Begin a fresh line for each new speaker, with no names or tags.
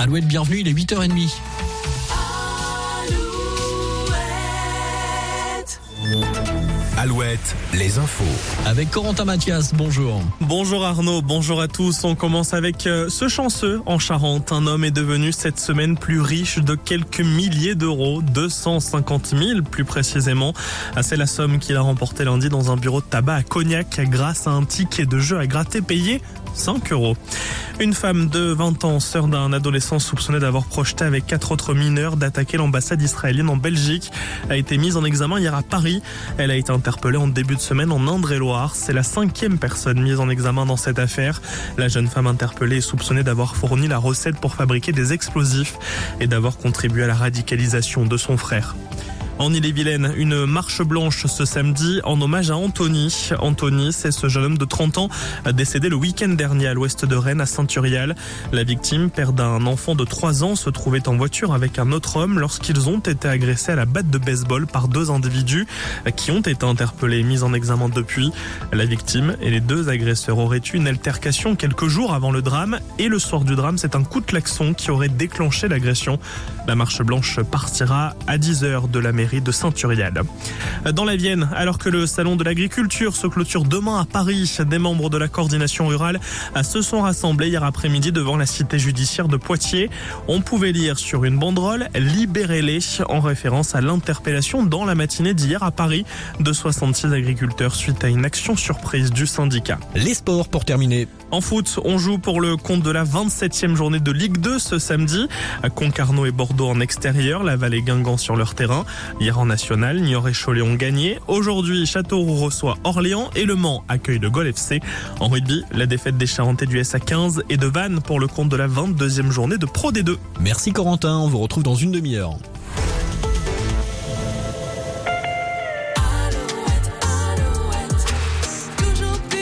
Alouette, bienvenue, il est 8h30.
Alouette, les infos.
Avec Corentin Mathias, bonjour.
Bonjour Arnaud, bonjour à tous. On commence avec euh, ce chanceux en Charente. Un homme est devenu cette semaine plus riche de quelques milliers d'euros, 250 000 plus précisément. Ah, c'est la somme qu'il a remportée lundi dans un bureau de tabac à Cognac grâce à un ticket de jeu à gratter payé 5 euros. Une femme de 20 ans, sœur d'un adolescent soupçonné d'avoir projeté avec quatre autres mineurs d'attaquer l'ambassade israélienne en Belgique, a été mise en examen hier à Paris. Elle a été interpellée en début de semaine en Indre-et-Loire. C'est la cinquième personne mise en examen dans cette affaire. La jeune femme interpellée est soupçonnée d'avoir fourni la recette pour fabriquer des explosifs et d'avoir contribué à la radicalisation de son frère. En Ille-et-Vilaine, une marche blanche ce samedi en hommage à Anthony. Anthony, c'est ce jeune homme de 30 ans décédé le week-end dernier à l'ouest de Rennes, à Saint-Urial. La victime, père d'un enfant de 3 ans, se trouvait en voiture avec un autre homme lorsqu'ils ont été agressés à la batte de baseball par deux individus qui ont été interpellés et mis en examen depuis. La victime et les deux agresseurs auraient eu une altercation quelques jours avant le drame et le soir du drame, c'est un coup de klaxon qui aurait déclenché l'agression. La marche blanche partira à 10h de la mairie de Saint-Urial. Dans la Vienne, alors que le salon de l'agriculture se clôture demain à Paris, des membres de la coordination rurale se sont rassemblés hier après-midi devant la cité judiciaire de Poitiers. On pouvait lire sur une banderole Libérez-les en référence à l'interpellation dans la matinée d'hier à Paris de 66 agriculteurs suite à une action surprise du syndicat.
Les sports pour terminer.
En foot, on joue pour le compte de la 27e journée de Ligue 2 ce samedi. Concarneau et Bordeaux en extérieur, la Vallée Guingamp sur leur terrain. Hier en national, Niort et Cholet ont gagné. Aujourd'hui, Châteauroux reçoit Orléans et Le Mans accueille le Gol FC. En rugby, la défaite des Charentais du SA15 et de Vannes pour le compte de la 22e journée de Pro D2.
Merci Corentin, on vous retrouve dans une demi-heure.